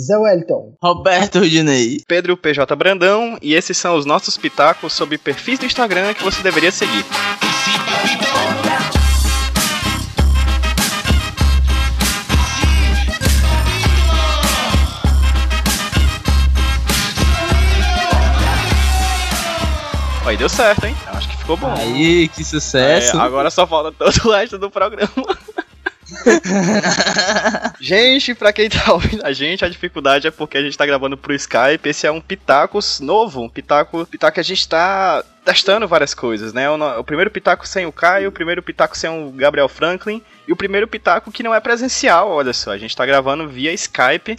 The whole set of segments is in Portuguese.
Zé Wellington. Roberto Rudinei. Pedro PJ Brandão. E esses são os nossos pitacos sobre perfis do Instagram que você deveria seguir. Aí deu certo, hein? Acho que ficou bom. Aí, que sucesso. É, agora só falta todo o resto do programa. gente, pra quem tá ouvindo a gente, a dificuldade é porque a gente tá gravando pro Skype. Esse é um Pitacos novo, um Pitaco, Pitaco que a gente tá testando várias coisas, né? O, o, primeiro Pitaco sem o Caio, o primeiro Pitaco sem o Gabriel Franklin e o primeiro Pitaco que não é presencial, olha só. A gente tá gravando via Skype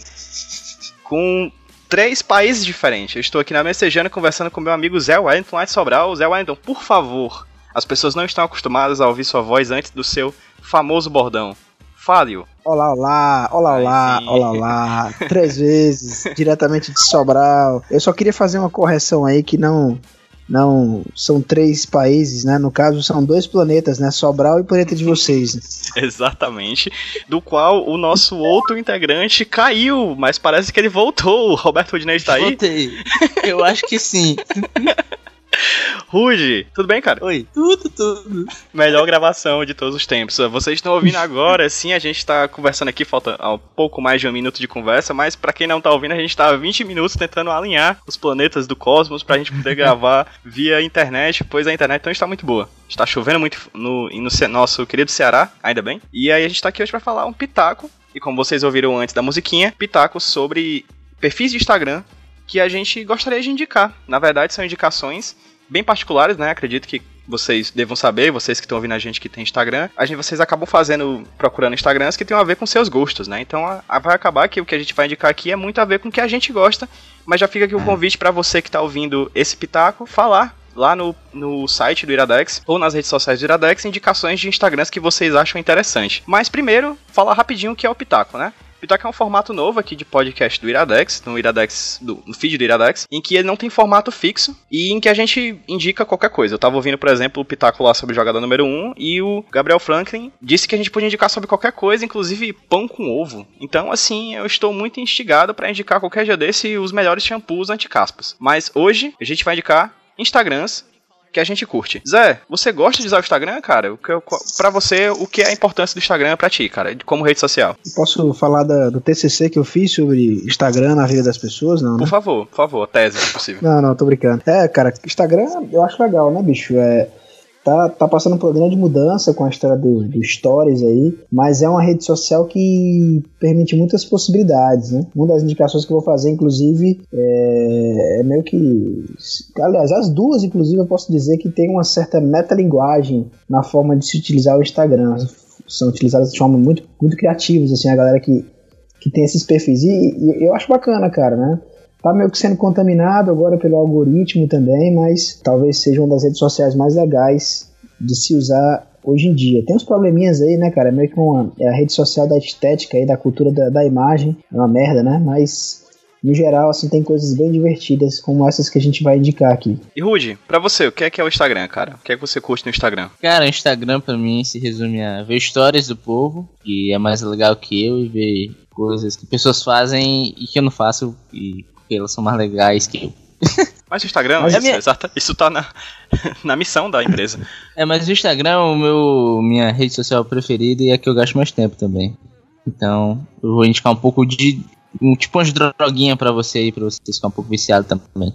com três países diferentes. Eu estou aqui na Messejana conversando com meu amigo Zé Wellington lá de Sobral. Zé Wellington, por favor, as pessoas não estão acostumadas a ouvir sua voz antes do seu famoso bordão. Fale-o. Olá, olá, olá, olá, olá, olá. Três vezes, diretamente de Sobral. Eu só queria fazer uma correção aí que não não são três países, né? No caso, são dois planetas, né? Sobral e o planeta de vocês. Exatamente. Do qual o nosso outro integrante caiu, mas parece que ele voltou. O Roberto Rodinei está aí? Voltei. Eu acho que sim. Rude, tudo bem, cara? Oi, tudo, tudo. Melhor gravação de todos os tempos. Vocês estão ouvindo agora, sim, a gente tá conversando aqui, falta um pouco mais de um minuto de conversa, mas para quem não tá ouvindo, a gente tá há 20 minutos tentando alinhar os planetas do cosmos pra gente poder gravar via internet, pois a internet não está muito boa. Está chovendo muito no, no nosso querido Ceará, ainda bem. E aí a gente tá aqui hoje para falar um pitaco, e como vocês ouviram antes da musiquinha, pitaco sobre perfis de Instagram que a gente gostaria de indicar. Na verdade, são indicações bem particulares, né? Acredito que vocês devam saber, vocês que estão ouvindo a gente que tem Instagram, a gente, vocês acabam fazendo, procurando Instagrams que tem a ver com seus gostos, né? Então a, a, vai acabar que o que a gente vai indicar aqui é muito a ver com o que a gente gosta, mas já fica aqui o convite para você que está ouvindo esse pitaco falar lá no, no site do Iradex ou nas redes sociais do Iradex indicações de Instagrams que vocês acham interessante. Mas primeiro, falar rapidinho o que é o pitaco, né? Pitaco é um formato novo aqui de podcast do Iradex, no Iradex, do, no feed do Iradex, em que ele não tem formato fixo e em que a gente indica qualquer coisa. Eu tava ouvindo, por exemplo, o Pitaco lá sobre o jogador número 1 e o Gabriel Franklin disse que a gente podia indicar sobre qualquer coisa, inclusive pão com ovo. Então, assim, eu estou muito instigado para indicar qualquer dia desse os melhores shampoos anti-caspas. Mas hoje a gente vai indicar Instagrams que a gente curte. Zé, você gosta de usar o Instagram, cara? Para você, o que é a importância do Instagram para ti, cara, como rede social? Posso falar da, do TCC que eu fiz sobre Instagram na vida das pessoas, não? Né? Por favor, por favor, tese, se possível. não, não, tô brincando. É, cara, Instagram eu acho legal, né, bicho? É tá, tá passando por uma grande mudança com a história do, do Stories aí, mas é uma rede social que permite muitas possibilidades, né? Uma das indicações que eu vou fazer, inclusive, é, é meio que. Aliás, as duas, inclusive, eu posso dizer que tem uma certa metalinguagem na forma de se utilizar o Instagram. São utilizadas de forma muito, muito criativas, assim, a galera que, que tem esses perfis. E, e eu acho bacana, cara, né? Tá meio que sendo contaminado agora pelo algoritmo também, mas talvez seja uma das redes sociais mais legais de se usar hoje em dia. Tem uns probleminhas aí, né, cara? É meio que uma, é a rede social da estética aí, da cultura da, da imagem. É uma merda, né? Mas no geral, assim, tem coisas bem divertidas, como essas que a gente vai indicar aqui. E Rude, pra você, o que é que é o Instagram, cara? O que é que você curte no Instagram? Cara, o Instagram pra mim se resume a ver histórias do povo, que é mais legal que eu, e ver coisas que pessoas fazem e que eu não faço, e porque elas são mais legais que eu. Mas o Instagram, mas é minha... exato, isso tá na, na missão da empresa. É, mas o Instagram é o meu, minha rede social preferida e é que eu gasto mais tempo também. Então, eu vou indicar um pouco de. Um, tipo umas droguinhas pra você aí, pra você ficar um pouco viciado também.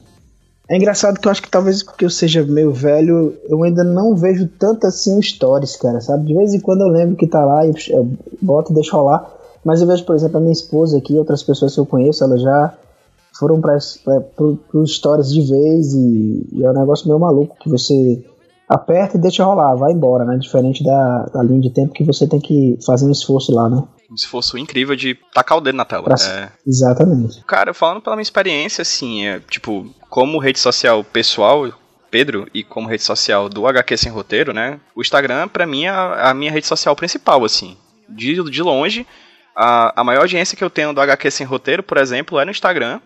É engraçado que eu acho que talvez porque eu seja meio velho, eu ainda não vejo tanto assim stories, cara, sabe? De vez em quando eu lembro que tá lá e eu boto e deixo rolar. Mas eu vejo, por exemplo, a minha esposa aqui, outras pessoas que eu conheço, ela já foram para os stories de vez e, e, é um negócio meio maluco que você aperta e deixa rolar, vai embora, né? Diferente da, da linha de tempo que você tem que fazer um esforço lá, né? Um esforço incrível de tacar o dedo na tela. É... Exatamente. Cara, falando pela minha experiência, assim, é, tipo, como rede social pessoal, Pedro, e como rede social do HQ Sem Roteiro, né? O Instagram, para mim, é a, a minha rede social principal, assim. De, de longe, a, a maior audiência que eu tenho do HQ Sem Roteiro, por exemplo, é no Instagram.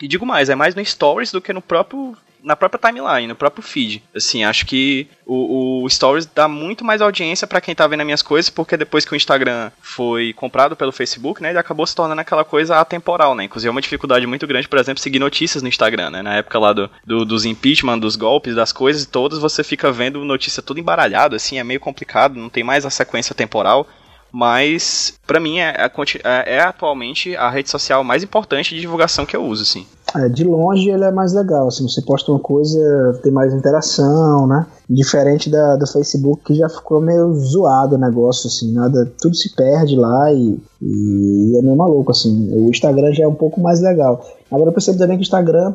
E digo mais, é mais no Stories do que no próprio na própria timeline, no próprio feed. Assim, acho que o, o Stories dá muito mais audiência para quem tá vendo as minhas coisas, porque depois que o Instagram foi comprado pelo Facebook, né, ele acabou se tornando aquela coisa atemporal, né? Inclusive é uma dificuldade muito grande, por exemplo, seguir notícias no Instagram, né? Na época lá do, do dos impeachment, dos golpes, das coisas todas, você fica vendo notícia tudo embaralhado, assim, é meio complicado, não tem mais a sequência temporal mas para mim é, é, é, atualmente a rede social mais importante de divulgação que eu uso, assim. É, de longe ele é mais legal, assim, você posta uma coisa, tem mais interação, né? Diferente da, do Facebook que já ficou meio zoado o negócio, assim, nada, tudo se perde lá e, e é meio maluco, assim. O Instagram já é um pouco mais legal. Agora eu percebo também que o Instagram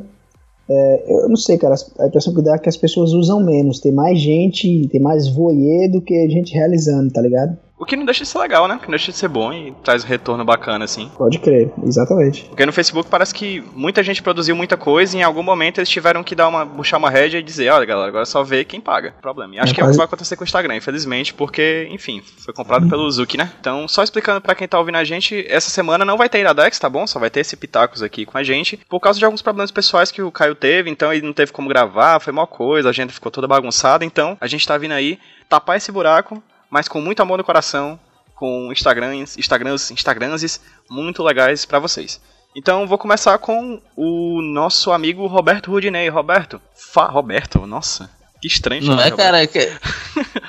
é, eu não sei, cara, a impressão que dá é que as pessoas usam menos. Tem mais gente, tem mais voyeur do que gente realizando, tá ligado? O que não deixa de ser legal, né? O que não deixa de ser bom e traz um retorno bacana, assim. Pode crer, exatamente. Porque no Facebook parece que muita gente produziu muita coisa e em algum momento eles tiveram que dar uma, puxar uma rédea e dizer, olha galera, agora só vê quem paga. Problema. E acho é que quase... é o que vai acontecer com o Instagram, infelizmente, porque, enfim, foi comprado hum. pelo Zuki, né? Então, só explicando para quem tá ouvindo a gente, essa semana não vai ter Iradex, tá bom? Só vai ter esse Pitacos aqui com a gente, por causa de alguns problemas pessoais que o Caio teve, então ele não teve como gravar, foi uma coisa, a agenda ficou toda bagunçada, então a gente tá vindo aí tapar esse buraco, mas com muito amor no coração, com Instagrams, Instagrams, Instagrams muito legais para vocês. Então vou começar com o nosso amigo Roberto Rudinei. Roberto, fa Roberto, nossa, que estranho. Não é, Roberto. cara? Que...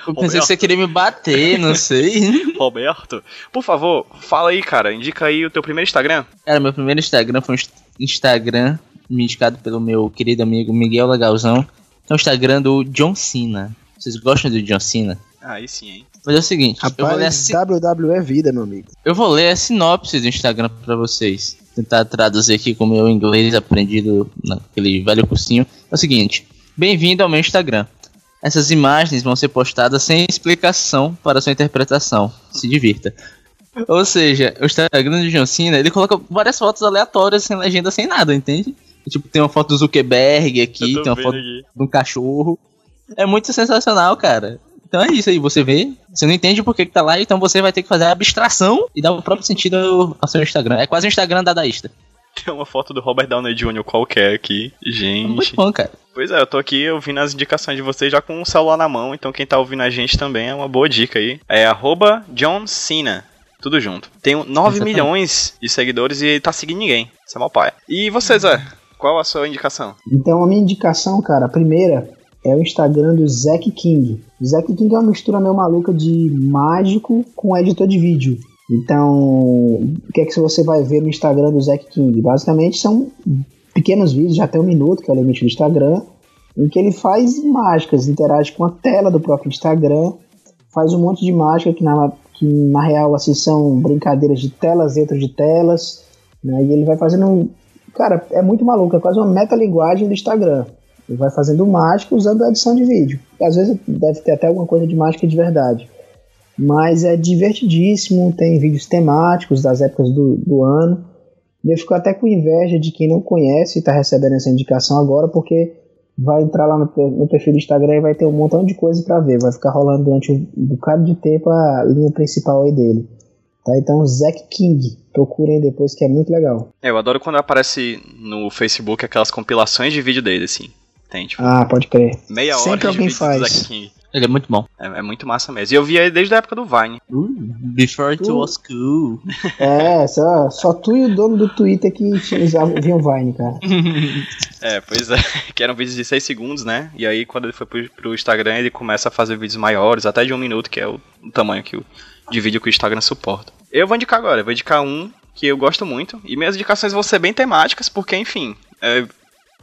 Eu pensei que você queria me bater, não sei. Roberto, por favor, fala aí, cara. Indica aí o teu primeiro Instagram. Cara, meu primeiro Instagram foi um Instagram me indicado pelo meu querido amigo Miguel Legalzão. É o Instagram do John Cena. Vocês gostam do John Cena? Aí sim, hein? Mas é o seguinte, Rapaz, eu vou ler a. WWE é vida, meu amigo. Eu vou ler a sinopse do Instagram para vocês. Tentar traduzir aqui com o meu inglês aprendido naquele velho cursinho. É o seguinte: Bem-vindo ao meu Instagram. Essas imagens vão ser postadas sem explicação para sua interpretação. Se divirta. Ou seja, o Instagram do John Cena, ele coloca várias fotos aleatórias, sem legenda, sem nada, entende? Tipo, tem uma foto do Zuckerberg aqui, tem uma foto aqui. de um cachorro. É muito sensacional, cara. Então é isso aí, você vê, você não entende por que, que tá lá, então você vai ter que fazer a abstração e dar o próprio sentido ao seu Instagram. É quase um Instagram dadaísta. Tem uma foto do Robert Downey Jr. qualquer aqui. Gente. É muito bom, cara. Pois é, eu tô aqui ouvindo as indicações de vocês já com o celular na mão, então quem tá ouvindo a gente também é uma boa dica aí. É arroba John Cena. Tudo junto. Tem 9 milhões de seguidores e ele tá seguindo ninguém. Isso é mal pai. E você, Zé? Qual a sua indicação? Então, a minha indicação, cara, a primeira é o Instagram do Zack King. Zack King é uma mistura meio maluca de mágico com editor de vídeo. Então, o que é que você vai ver no Instagram do Zack King? Basicamente são pequenos vídeos, já até um minuto, que é o limite do Instagram, em que ele faz mágicas, interage com a tela do próprio Instagram, faz um monte de mágica que na, que na real assim, são brincadeiras de telas dentro de telas, né? e ele vai fazendo. Cara, é muito maluco, é quase uma metalinguagem do Instagram. Ele vai fazendo mágica usando a edição de vídeo. Às vezes deve ter até alguma coisa de mágica de verdade. Mas é divertidíssimo, tem vídeos temáticos das épocas do, do ano. E eu fico até com inveja de quem não conhece e está recebendo essa indicação agora, porque vai entrar lá no, no, perfil do Instagram e vai ter um montão de coisa para ver. Vai ficar rolando durante um bocado de tempo a linha principal aí dele. Tá? Então, Zack King, procurem depois que é muito legal. É, eu adoro quando aparece no Facebook aquelas compilações de vídeo dele, assim. Tem, tipo, ah, pode crer. Meia hora Sempre alguém faz. Ele é muito bom. É, é, muito massa mesmo. E eu vi ele desde a época do Vine. Uh, before it uh. was cool. É, só, só tu e o dono do Twitter que viam Vine, cara. é, pois é. Que eram vídeos de 6 segundos, né? E aí, quando ele foi pro, pro, Instagram, ele começa a fazer vídeos maiores, até de um minuto, que é o, o tamanho que o, de vídeo que o Instagram suporta. Eu vou indicar agora. Eu vou indicar um que eu gosto muito. E minhas indicações vão ser bem temáticas, porque, enfim, é,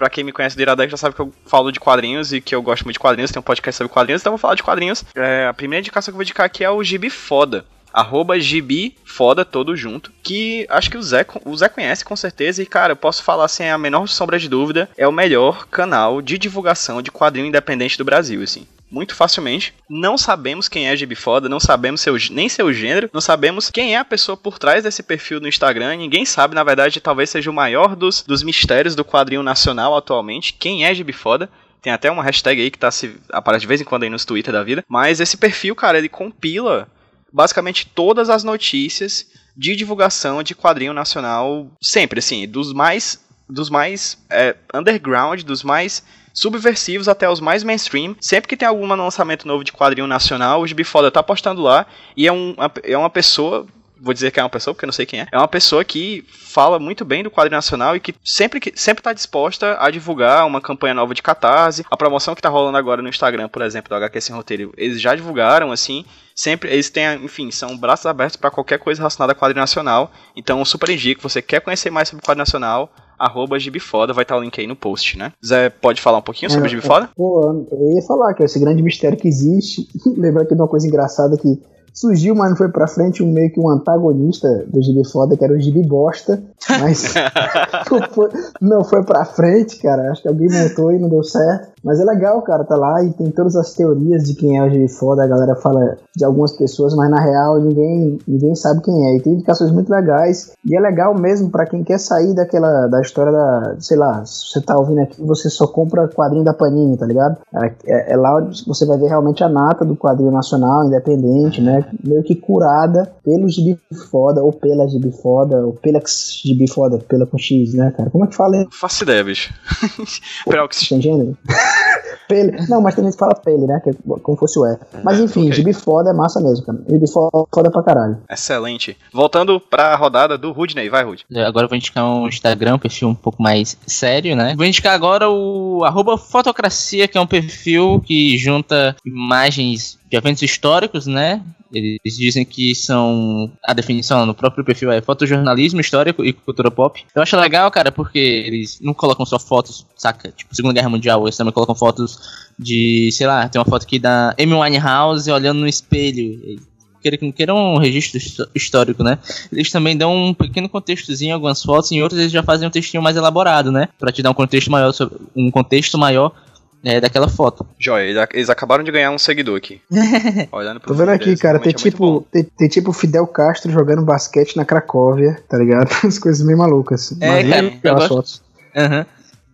Pra quem me conhece do Iradex já sabe que eu falo de quadrinhos e que eu gosto muito de quadrinhos, tem um podcast sobre quadrinhos, então eu vou falar de quadrinhos. É, a primeira indicação que eu vou indicar aqui é o Gibi Foda. Arroba Gibi Foda, todo junto. Que acho que o Zé, o Zé conhece com certeza. E, cara, eu posso falar sem a menor sombra de dúvida. É o melhor canal de divulgação de quadrinho independente do Brasil, assim muito facilmente. Não sabemos quem é Gibi Foda, não sabemos seu, nem seu gênero, não sabemos quem é a pessoa por trás desse perfil no Instagram. Ninguém sabe, na verdade, talvez seja o maior dos, dos mistérios do quadrinho nacional atualmente. Quem é Gibi Foda? Tem até uma hashtag aí que tá se aparece de vez em quando aí nos Twitter da vida. Mas esse perfil, cara, ele compila basicamente todas as notícias de divulgação de quadrinho nacional, sempre assim, dos mais dos mais é, underground, dos mais subversivos até os mais mainstream. Sempre que tem algum lançamento novo de quadrinho nacional, o Gibi Foda tá postando lá e é, um, é uma pessoa vou dizer que é uma pessoa, porque eu não sei quem é. É uma pessoa que fala muito bem do quadro nacional e que sempre sempre tá disposta a divulgar uma campanha nova de catarse. A promoção que tá rolando agora no Instagram, por exemplo, do HQ Sem Roteiro, eles já divulgaram, assim. Sempre, eles têm, enfim, são braços abertos para qualquer coisa relacionada a quadro nacional. Então, super indico, você quer conhecer mais sobre o quadro nacional, arroba Gibifoda, vai estar o link aí no post, né? Zé, pode falar um pouquinho sobre é, o Gibifoda? Pô, eu ia falar que é esse grande mistério que existe. Lembrar aqui de uma coisa engraçada que surgiu, mas não foi pra frente, um meio que um antagonista do Gibi Foda, que era o Gibi Bosta, mas não, foi, não foi pra frente, cara. Acho que alguém montou e não deu certo. Mas é legal, cara, tá lá e tem todas as teorias de quem é o Gibi Foda. A galera fala de algumas pessoas, mas na real ninguém, ninguém sabe quem é. E tem indicações muito legais. E é legal mesmo para quem quer sair daquela da história da, sei lá, se você tá ouvindo aqui, você só compra quadrinho da Panini, tá ligado? É, é, é lá onde você vai ver realmente a nata do quadrinho nacional, independente, né? Meio que curada pelo Gibi Foda, ou pela Gibi Foda, ou pela Gibi Foda, pela com X, né, cara? Como é que fala? Faço ideia, bicho. Perox. Tem gênero? pele. Não, mas tem gente que fala pele, né? Que é como fosse o E. Mas é, enfim, okay. gibi foda é massa mesmo, cara. Gibi foda pra caralho. Excelente. Voltando pra rodada do Rudney, vai, Rud. Agora eu vou indicar um Instagram, um perfil um pouco mais sério, né? Vou indicar agora o arroba Fotocracia, que é um perfil que junta imagens de eventos históricos, né? Eles dizem que são. A definição no próprio perfil é fotojornalismo histórico e cultura pop. Eu acho legal, cara, porque eles não colocam só fotos, saca? Tipo, Segunda Guerra Mundial, eles também colocam fotos de. Sei lá, tem uma foto aqui da Amy Winehouse olhando no espelho. Queira que não queira um registro histórico, né? Eles também dão um pequeno contextozinho algumas fotos, em outras eles já fazem um textinho mais elaborado, né? Pra te dar um contexto maior, um contexto maior é, daquela foto. Joia, eles acabaram de ganhar um seguidor aqui. Olhando pro Tô vendo aqui, cara, tem é tipo, tem, tem, tipo Fidel Castro jogando basquete na Cracóvia, tá ligado? As coisas meio malucas. É, cara, eu gosto... fotos. Uhum.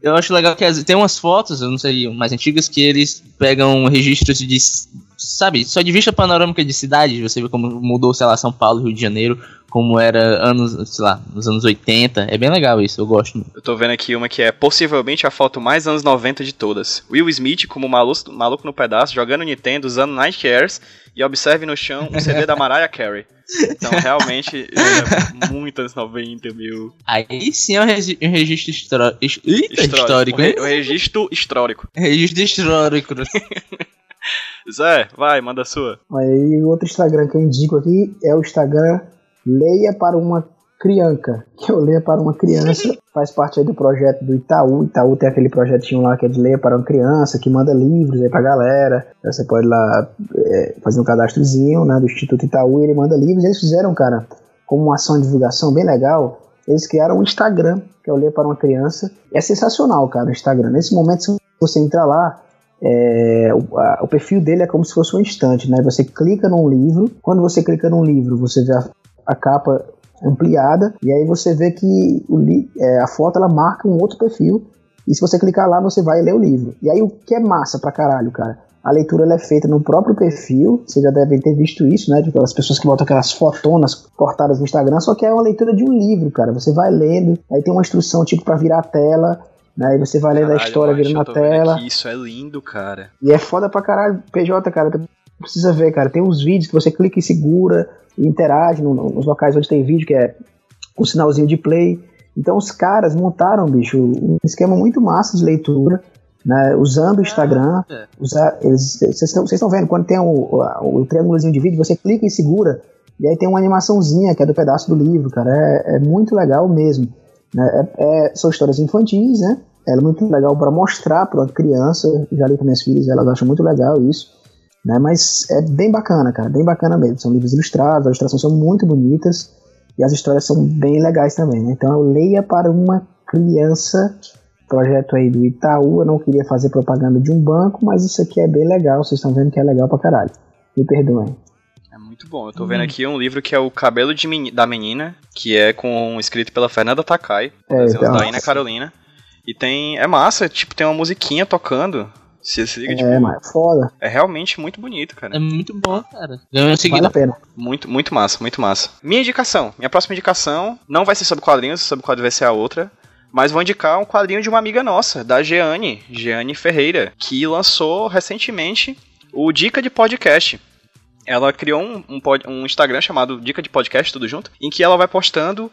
Eu acho legal que tem umas fotos, eu não sei, mais antigas, que eles pegam registros de, sabe, só de vista panorâmica de cidade, você vê como mudou, sei lá, São Paulo, Rio de Janeiro, como era anos, sei lá, nos anos 80. É bem legal isso, eu gosto. Eu tô vendo aqui uma que é possivelmente a foto mais anos 90 de todas. Will Smith como maluco, maluco no pedaço, jogando Nintendo, usando Airs e observe no chão um CD da Mariah Carey. Então, realmente, é muito anos 90, mil. Aí sim é um, regi um registro histórico. histórico, hein? O, re registro histórico. Registro histórico. Zé, vai, manda a sua. Aí, outro Instagram que eu indico aqui é o Instagram Leia para uma Criança, que eu leia para uma criança, faz parte aí do projeto do Itaú. Itaú tem aquele projetinho lá que é de leia para uma criança, que manda livros aí pra galera. Você pode ir lá é, fazer um cadastrozinho né, do Instituto Itaú e ele manda livros. Eles fizeram, cara, como uma ação de divulgação bem legal, eles criaram um Instagram, que é o Leia para uma Criança. É sensacional, cara, o Instagram. Nesse momento, se você entrar lá, é, o, a, o, perfil dele é como se fosse um instante, né? Você clica num livro, quando você clica num livro, você vê a, a capa ampliada e aí você vê que o, é, a foto ela marca um outro perfil e se você clicar lá você vai ler o livro. E aí o que é massa pra caralho, cara? A leitura ela é feita no próprio perfil, vocês já devem ter visto isso, né? De aquelas pessoas que botam aquelas fotonas cortadas no Instagram, só que é uma leitura de um livro, cara. Você vai lendo, aí tem uma instrução tipo para virar a tela? Aí você vai lendo a história virando a tela. Isso é lindo, cara. E é foda pra caralho, PJ, cara. Precisa ver, cara. Tem uns vídeos que você clica e segura, e interage no, nos locais onde tem vídeo, que é com sinalzinho de play. Então os caras montaram, bicho, um esquema muito massa de leitura, né, usando o Instagram. Ah, eles, vocês estão vendo, quando tem o, o, o triângulozinho de vídeo, você clica e segura, e aí tem uma animaçãozinha que é do pedaço do livro, cara. É, é muito legal mesmo. Né? É, é, são histórias infantis, né? É muito legal para mostrar para uma criança. Já li com minhas filhas, elas acham muito legal isso. Né? Mas é bem bacana, cara, bem bacana mesmo. São livros ilustrados, as ilustrações são muito bonitas e as histórias são bem legais também. Né? Então leia para uma criança, projeto aí do Itaú. Eu não queria fazer propaganda de um banco, mas isso aqui é bem legal. Vocês estão vendo que é legal pra caralho. Me perdoem. É muito bom. Eu tô vendo hum. aqui um livro que é O Cabelo de da Menina, que é com escrito pela Fernanda Takai, é, então, da Ina Carolina. E tem. É massa, tipo, tem uma musiquinha tocando. Se, se liga, é, tipo, mas é foda. É realmente muito bonito, cara. É muito bom, cara. Ganhou seguida. Vale a pena. Muito, muito massa, muito massa. Minha indicação. Minha próxima indicação não vai ser sobre quadrinhos, sobre quadrinhos vai ser a outra. Mas vou indicar um quadrinho de uma amiga nossa, da Jeane, Jeane Ferreira, que lançou recentemente o Dica de Podcast. Ela criou um, um, um Instagram chamado Dica de Podcast, tudo junto, em que ela vai postando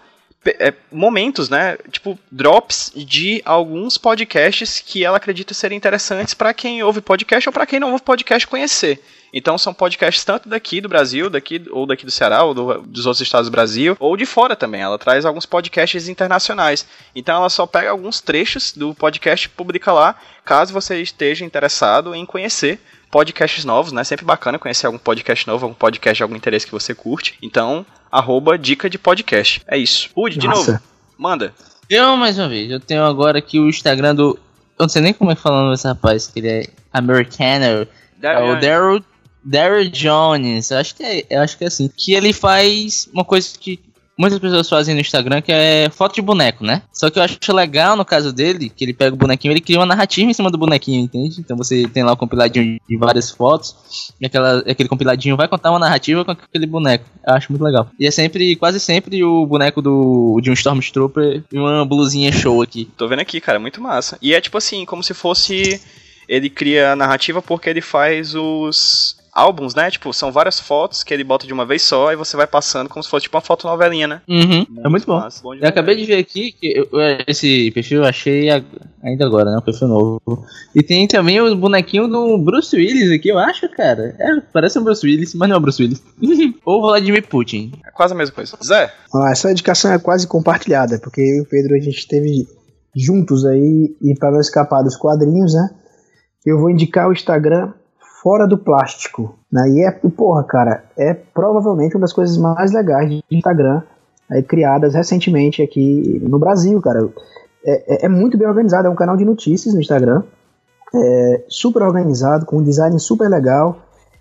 é, momentos, né? Tipo, drops de alguns podcasts que ela acredita serem interessantes para quem ouve podcast ou para quem não ouve podcast conhecer. Então são podcasts tanto daqui do Brasil, daqui ou daqui do Ceará, ou do, dos outros estados do Brasil, ou de fora também. Ela traz alguns podcasts internacionais. Então ela só pega alguns trechos do podcast e publica lá, caso você esteja interessado em conhecer podcasts novos, né? Sempre bacana conhecer algum podcast novo, algum podcast de algum interesse que você curte. Então, arroba dica de podcast. É isso. Udi, de novo, manda. Eu, mais uma vez, eu tenho agora aqui o Instagram do... Eu não sei nem como é que falando esse rapaz, que ele é americano. É o Daryl Daryl Jones, eu acho que é, eu acho que é assim. Que ele faz uma coisa que muitas pessoas fazem no Instagram, que é foto de boneco, né? Só que eu acho legal no caso dele, que ele pega o bonequinho, ele cria uma narrativa em cima do bonequinho, entende? Então você tem lá o um compiladinho de várias fotos, e aquela, aquele compiladinho vai contar uma narrativa com aquele boneco. Eu acho muito legal. E é sempre, quase sempre, o boneco do, de um Stormtrooper e uma blusinha show aqui. Tô vendo aqui, cara, muito massa. E é tipo assim, como se fosse. Ele cria a narrativa porque ele faz os álbuns, né? Tipo, são várias fotos que ele bota de uma vez só e você vai passando como se fosse tipo uma foto novelinha, né? Uhum. Muito é muito bom. Massa, bom eu acabei de ver aqui que eu, esse perfil eu achei ainda agora, né? Um perfil novo. E tem também o bonequinho do Bruce Willis aqui, eu acho, cara. É, parece um Bruce Willis, mas não é um Bruce Willis. Ou Vladimir Putin. É quase a mesma coisa. Zé? Ah, essa indicação é quase compartilhada, porque eu e o Pedro a gente esteve juntos aí e para não escapar dos quadrinhos, né? Eu vou indicar o Instagram fora do plástico. Né? E é, porra, cara, é provavelmente uma das coisas mais legais de Instagram aí, criadas recentemente aqui no Brasil, cara. É, é, é, muito bem organizado, é um canal de notícias no Instagram, é super organizado, com um design super legal.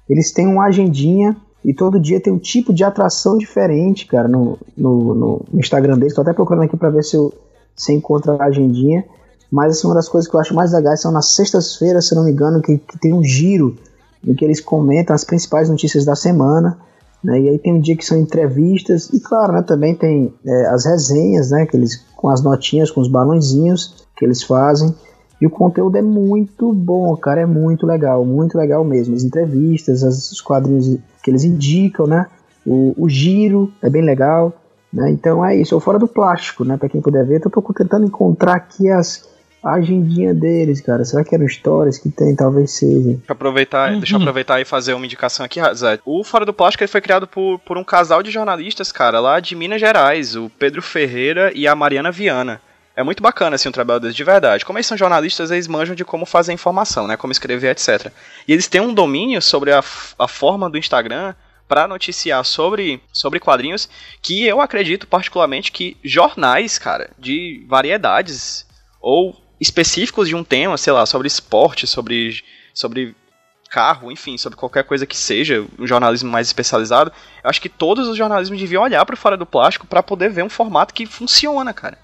Eles têm uma agendinha e todo dia tem um tipo de atração diferente, cara, no, no, no Instagram deles. Tô até procurando aqui para ver se eu se encontra a agendinha. Mas assim, uma das coisas que eu acho mais legais são nas sextas-feiras, se não me engano, que, que tem um giro em que eles comentam as principais notícias da semana. Né, e aí tem um dia que são entrevistas, e claro, né, também tem é, as resenhas, né, que eles, com as notinhas, com os balãozinhos que eles fazem. E o conteúdo é muito bom, cara, é muito legal, muito legal mesmo. As entrevistas, as, os quadrinhos que eles indicam, né? O, o giro é bem legal, né? Então é isso, ou fora do plástico, né? Para quem puder ver, eu tô tentando encontrar aqui as, a agendinha deles, cara. Será que eram stories que tem? Talvez seja. Deixa eu aproveitar, uhum. deixa eu aproveitar e fazer uma indicação aqui, Zé. O Fora do Plástico foi criado por, por um casal de jornalistas, cara, lá de Minas Gerais, o Pedro Ferreira e a Mariana Viana. É muito bacana, assim, o trabalho deles de verdade. Como eles são jornalistas, eles manjam de como fazer informação, né? Como escrever, etc. E eles têm um domínio sobre a, a forma do Instagram para noticiar sobre, sobre quadrinhos que eu acredito particularmente que jornais, cara, de variedades ou específicos de um tema, sei lá, sobre esporte, sobre, sobre carro, enfim, sobre qualquer coisa que seja, um jornalismo mais especializado, eu acho que todos os jornalismos deviam olhar para fora do plástico para poder ver um formato que funciona, cara.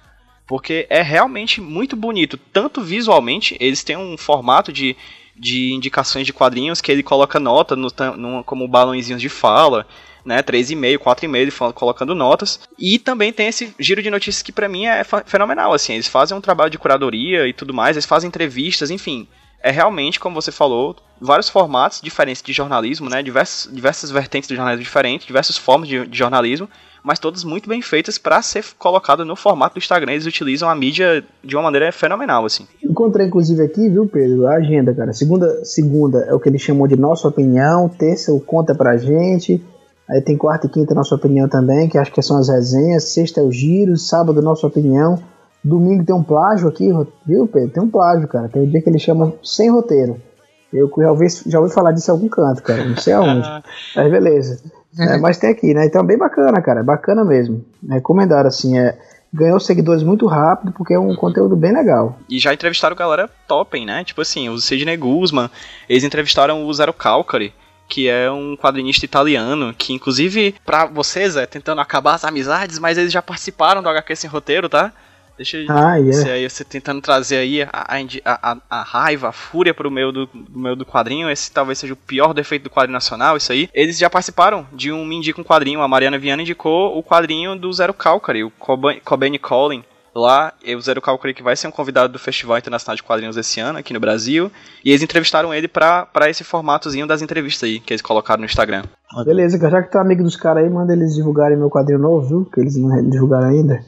Porque é realmente muito bonito, tanto visualmente, eles têm um formato de, de indicações de quadrinhos que ele coloca nota no, no, como balãozinhos de fala, né, 3,5, 4,5, colocando notas. E também tem esse giro de notícias que para mim é fenomenal, assim, eles fazem um trabalho de curadoria e tudo mais, eles fazem entrevistas, enfim. É realmente, como você falou, vários formatos diferentes de jornalismo, né, diversas, diversas vertentes do jornalismo diferentes, diversas formas de, de jornalismo, mas todas muito bem feitas para ser colocado no formato do Instagram. Eles utilizam a mídia de uma maneira fenomenal, assim. Encontrei inclusive aqui, viu, Pedro, a agenda, cara. Segunda, segunda é o que ele chamou de nossa opinião, terça o conta pra gente, Aí tem quarta e quinta, nossa opinião também, que acho que são as resenhas. Sexta é o giro, sábado, nossa opinião. Domingo tem um plágio aqui, viu, Pedro? Tem um plágio, cara. Tem um dia que ele chama sem roteiro. Eu já ouvi, já ouvi falar disso em algum canto, cara. Não sei aonde. mas beleza. É, mas tem aqui, né? Então, bem bacana, cara. Bacana mesmo. Recomendar, assim. É, ganhou seguidores muito rápido porque é um conteúdo bem legal. E já entrevistaram galera topem, né? Tipo assim, o Sidney Guzman, eles entrevistaram o Zero Calcari, que é um quadrinista italiano, que inclusive, pra vocês, é tentando acabar as amizades, mas eles já participaram do HQ sem roteiro, tá? Deixa eu ah, yeah. aí, você tentando trazer aí a, a, a, a, raiva, a fúria pro meio do, do meio do quadrinho. Esse talvez seja o pior defeito do quadrinho nacional, isso aí. Eles já participaram de um Me Indica um Quadrinho. A Mariana Viana indicou o quadrinho do Zero Calcari, o Cobain Collin Lá, o Zero Cálculo que vai ser um convidado do Festival Internacional de Quadrinhos esse ano, aqui no Brasil. E eles entrevistaram ele pra, pra esse formatozinho das entrevistas aí, que eles colocaram no Instagram. Beleza, já que tu é amigo dos caras aí, manda eles divulgarem meu quadrinho novo, viu? Que eles não divulgaram ainda.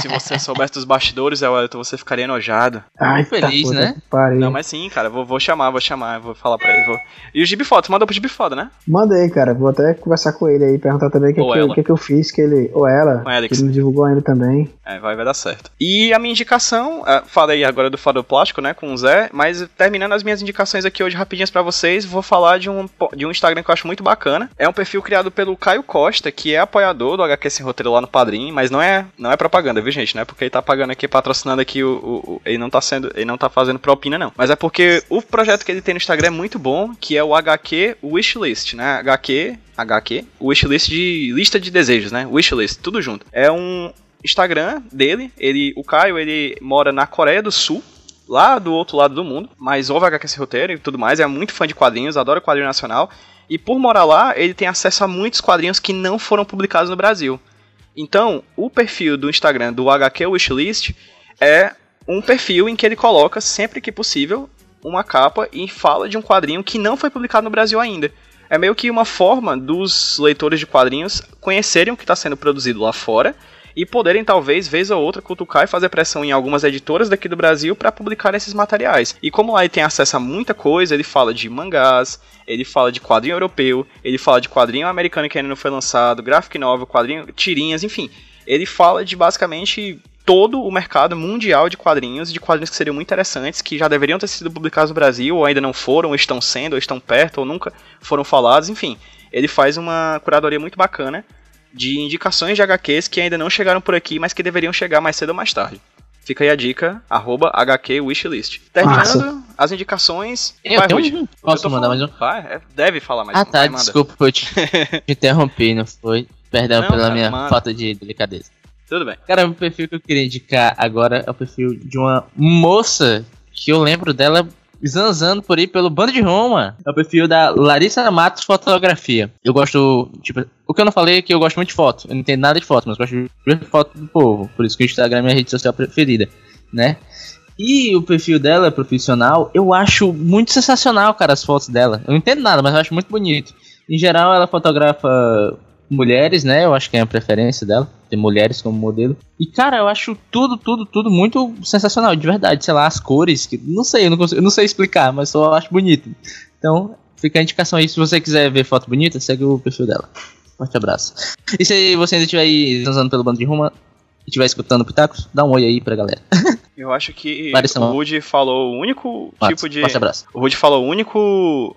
Se você soubesse dos bastidores, Elton, você ficaria enojado. Ai, feliz, tá, né? Não, mas sim, cara, vou, vou chamar, vou chamar, vou falar pra ele. Vou... E o Gibi Foto, manda pro Gibi Foto, né? Manda aí, cara, vou até conversar com ele aí, perguntar também o que, que, que, que, eu fiz, que ele. Ou ela, que ele me divulgou ainda também. É, vai, vai dar certo. E a minha indicação, uh, falei agora do Fado Plástico, né, com o Zé, mas terminando as minhas indicações aqui hoje rapidinhas para vocês, vou falar de um, de um Instagram que eu acho muito bacana. É um perfil criado pelo Caio Costa, que é apoiador do HQ Sem Roteiro lá no Padrim, mas não é, não é propaganda, viu, gente? Não é porque ele tá pagando aqui, patrocinando aqui o, o, o, Ele não tá sendo. Ele não tá fazendo propina, não. Mas é porque o projeto que ele tem no Instagram é muito bom, que é o HQ Wishlist, né? HQ. HQ, wishlist de lista de desejos, né? Wishlist, tudo junto. É um, Instagram dele. Ele, o Caio, ele mora na Coreia do Sul, lá do outro lado do mundo, mas ouve HQ esse roteiro e tudo mais, é muito fã de quadrinhos, adora quadrinho nacional. E por morar lá, ele tem acesso a muitos quadrinhos que não foram publicados no Brasil. Então, o perfil do Instagram do HQ Wishlist é um perfil em que ele coloca, sempre que possível, uma capa e fala de um quadrinho que não foi publicado no Brasil ainda. É meio que uma forma dos leitores de quadrinhos conhecerem o que está sendo produzido lá fora e poderem talvez vez ou outra cutucar e fazer pressão em algumas editoras daqui do Brasil para publicar esses materiais. E como lá ele tem acesso a muita coisa, ele fala de mangás, ele fala de quadrinho europeu, ele fala de quadrinho americano que ainda não foi lançado, graphic novel, quadrinho, tirinhas, enfim. Ele fala de basicamente todo o mercado mundial de quadrinhos, de quadrinhos que seriam muito interessantes, que já deveriam ter sido publicados no Brasil, ou ainda não foram, ou estão sendo, ou estão perto, ou nunca foram falados, enfim. Ele faz uma curadoria muito bacana de indicações de HQs que ainda não chegaram por aqui, mas que deveriam chegar mais cedo ou mais tarde. Fica aí a dica, arroba HQ Wishlist. Terminando Nossa. as indicações. Eu vai, um... Posso mandar mais um? Vai, é, deve falar mais ah, um. Ah, tá, vai, desculpa, eu te, te interrompi, não foi? Perdão não, pela cara, minha manda. falta de delicadeza. Tudo bem. Cara, o perfil que eu queria indicar agora é o perfil de uma moça que eu lembro dela zanzando por aí pelo bando de Roma. É o perfil da Larissa Matos Fotografia. Eu gosto, tipo, o que eu não falei é que eu gosto muito de foto. Eu não entendo nada de foto, mas gosto de ver foto do povo. Por isso que o Instagram é minha rede social preferida, né? E o perfil dela, profissional, eu acho muito sensacional, cara, as fotos dela. Eu não entendo nada, mas eu acho muito bonito. Em geral, ela fotografa mulheres, né? Eu acho que é a preferência dela, ter mulheres como modelo. E, cara, eu acho tudo, tudo, tudo muito sensacional, de verdade. Sei lá, as cores, que não sei, eu não, consigo, eu não sei explicar, mas só acho bonito. Então, fica a indicação aí. Se você quiser ver foto bonita, segue o perfil dela. Forte abraço. E se você ainda estiver aí usando pelo bando de Ruma e estiver escutando Pitacos, dá um oi aí pra galera. Eu acho que o Rude falou o único tipo de. Forte abraço. O Rude falou o único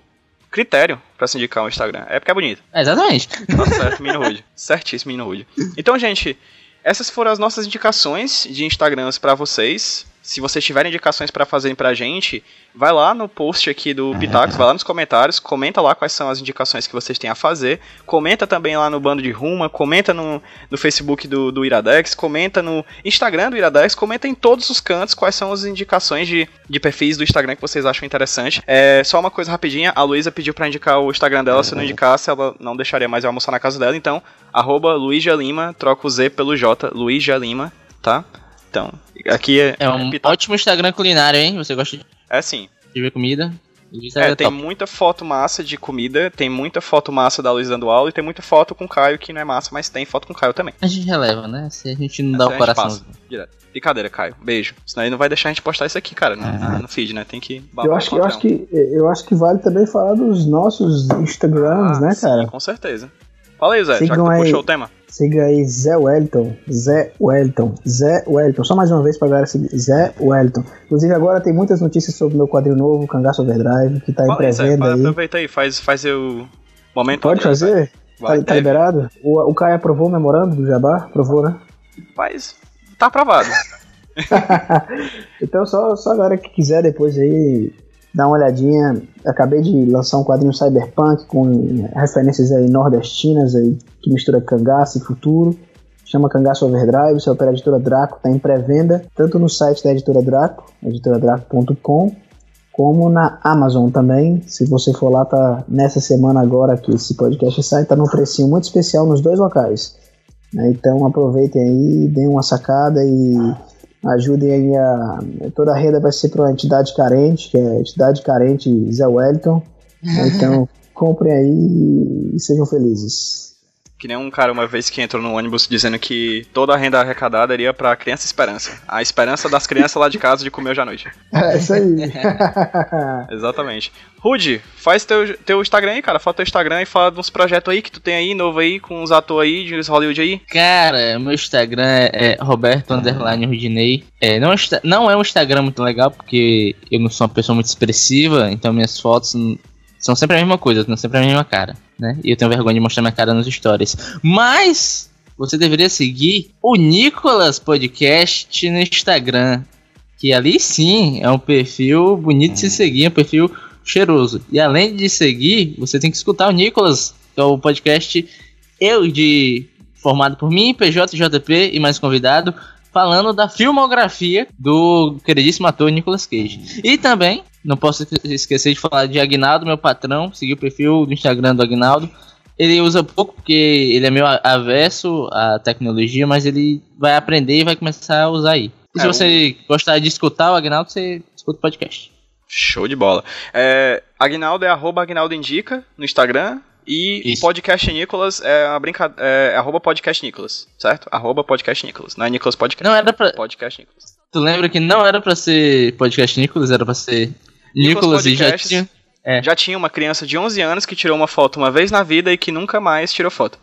critério para se indicar um Instagram. É porque é bonito. Exatamente. Tá certo, Menino Rude. Certíssimo, Menino Rude. Então, gente, essas foram as nossas indicações de Instagrams para vocês. Se vocês tiverem indicações para fazerem pra gente, vai lá no post aqui do Pitacos, vai lá nos comentários, comenta lá quais são as indicações que vocês têm a fazer. Comenta também lá no bando de Ruma, comenta no, no Facebook do, do Iradex, comenta no Instagram do Iradex, comenta em todos os cantos quais são as indicações de, de perfis do Instagram que vocês acham interessante. É, só uma coisa rapidinha, a Luísa pediu para indicar o Instagram dela, se não indicasse, ela não deixaria mais eu almoçar na casa dela, então, arroba Lima, troca o Z pelo J, Luísa Lima, tá? Então, aqui é. É um é ótimo Instagram culinário, hein? Você gosta de. É sim. De ver comida? É, é, tem muita foto massa de comida, tem muita foto massa da Luiz dando aula e tem muita foto com o Caio que não é massa, mas tem foto com o Caio também. A gente releva, né? Se a gente não dá o coração. Direto. Brincadeira, Caio. Beijo. Senão ele não vai deixar a gente postar isso aqui, cara, no, é. no feed, né? Tem que eu acho que, eu acho que Eu acho que vale também falar dos nossos Instagrams, ah, né, cara? Sim, com certeza. Fala aí, Zé, Sigam já que tu aí, puxou o tema. Siga aí Zé Wellington, Zé Wellington, Zé Wellington. Só mais uma vez pra galera seguir Zé Wellington. Inclusive agora tem muitas notícias sobre o meu quadrinho novo, Cangaço Overdrive, que tá em pré-venda aí. Aproveita aí, faz, faz o momento. Pode fazer? Vai, tá, tá liberado? O, o Caio aprovou o memorando do Jabá? Aprovou, né? Faz. Tá aprovado. então só, só a galera que quiser depois aí dá uma olhadinha. Acabei de lançar um quadrinho cyberpunk com referências aí nordestinas aí, que mistura cangaço e futuro. Chama Cangaço Overdrive, isso é pela editora Draco, está em pré-venda, tanto no site da editora Draco, editoradraco.com, como na Amazon também. Se você for lá, tá nessa semana agora que esse podcast sai, tá num precinho muito especial nos dois locais. Né? Então aproveitem aí, deem uma sacada e ajudem aí a. Toda a renda vai ser para uma entidade carente, que é a entidade carente Zé Wellington. Então comprem aí e sejam felizes. Que nem um cara uma vez que entrou no ônibus dizendo que toda a renda arrecadada iria pra Criança Esperança. A esperança das crianças lá de casa de comer hoje à noite. É isso aí. Exatamente. Rude, faz teu, teu Instagram aí, cara. Fala teu Instagram e fala de uns projetos aí que tu tem aí, novo aí, com uns atores aí, de Hollywood aí. Cara, meu Instagram é, é Roberto Underline Rudinei. É, não, não é um Instagram muito legal, porque eu não sou uma pessoa muito expressiva, então minhas fotos são sempre a mesma coisa, são sempre a mesma cara, né? E eu tenho vergonha de mostrar minha cara nos stories. Mas você deveria seguir o Nicolas Podcast no Instagram. Que ali sim é um perfil bonito de se seguir, é um perfil cheiroso. E além de seguir, você tem que escutar o Nicolas, que é o podcast eu de formado por mim, PJ, JP e mais convidado, falando da filmografia do queridíssimo ator Nicolas Cage. E também não posso esquecer de falar de Agnaldo, meu patrão. Segui o perfil do Instagram do Agnaldo. Ele usa pouco porque ele é meio avesso à tecnologia, mas ele vai aprender e vai começar a usar aí. E é, se você um... gostar de escutar o Agnaldo, você escuta o podcast. Show de bola. É, Agnaldo é arroba Agnaldo Indica no Instagram. E Isso. podcast Nicolas é a brincadeira. É, é arroba podcast Nicolas, certo? Arroba podcast Nicolas. Não é Nicolas Podcast. Não era pra. Podcast Nicolas. Tu lembra que não era pra ser podcast Nicolas, era pra ser Nicolas e já tinha, é. já tinha uma criança de 11 anos que tirou uma foto uma vez na vida e que nunca mais tirou foto.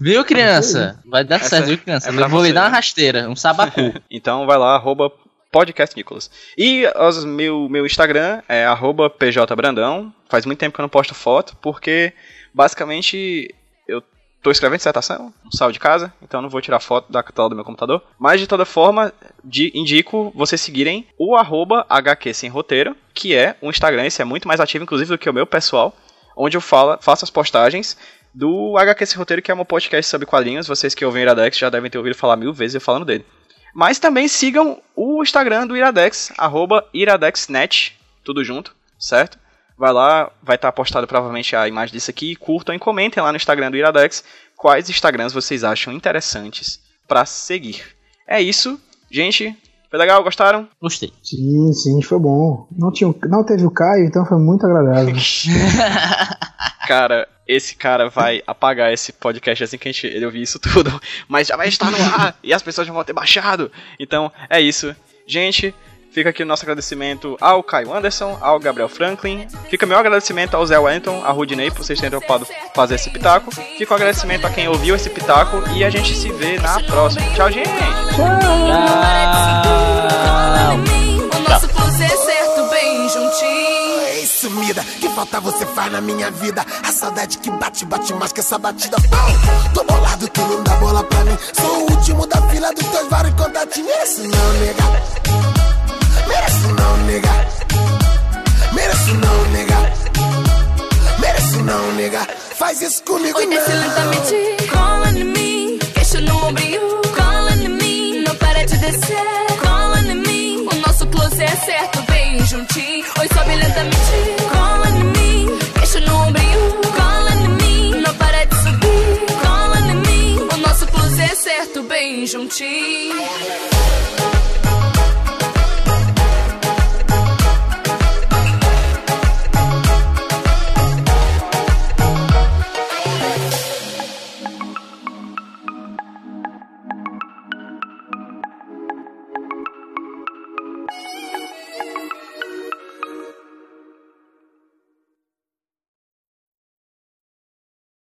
Viu, criança? Vai dar Essa certo, viu, criança? É vou lhe dar uma rasteira, um sabacu. então vai lá, arroba podcast Nicolas. E os, meu, meu Instagram é arroba pjbrandão. Faz muito tempo que eu não posto foto, porque basicamente eu Tô escrevendo dissertação, não saio de casa, então não vou tirar foto da tela do meu computador. Mas de toda forma, de, indico vocês seguirem o arroba HQ Sem Roteiro, que é um Instagram, esse é muito mais ativo, inclusive, do que o meu pessoal, onde eu faço as postagens do HQ Sem Roteiro, que é um podcast sobre quadrinhos. Vocês que ouvem Iradex já devem ter ouvido falar mil vezes eu falando dele. Mas também sigam o Instagram do Iradex, arroba iradexnet, tudo junto, certo? Vai lá, vai estar tá postado provavelmente a imagem disso aqui. Curtam e comentem lá no Instagram do Iradex quais Instagrams vocês acham interessantes para seguir. É isso, gente. Foi legal? Gostaram? Gostei. Sim, sim, foi bom. Não, tinha, não teve o Caio, então foi muito agradável. cara, esse cara vai apagar esse podcast assim que a gente, ele ouvir isso tudo. Mas já vai estar no ar e as pessoas já vão ter baixado. Então, é isso. Gente, Fica aqui o nosso agradecimento ao Caio Anderson, ao Gabriel Franklin. Fica meu agradecimento ao Zé Wellington, a Rudinei, por vocês terem topado fazer esse pitaco. Fica o agradecimento a quem ouviu esse pitaco e a gente se vê na próxima. Tchau, gente! Tchau! Sumida, que falta você faz na minha vida? A saudade que bate, bate mais que essa batida. Oh, tô bolado, tu não dá bola pra mim. Sou o último da fila dos teus vários contatinhos. Esse não, nega. Faz isso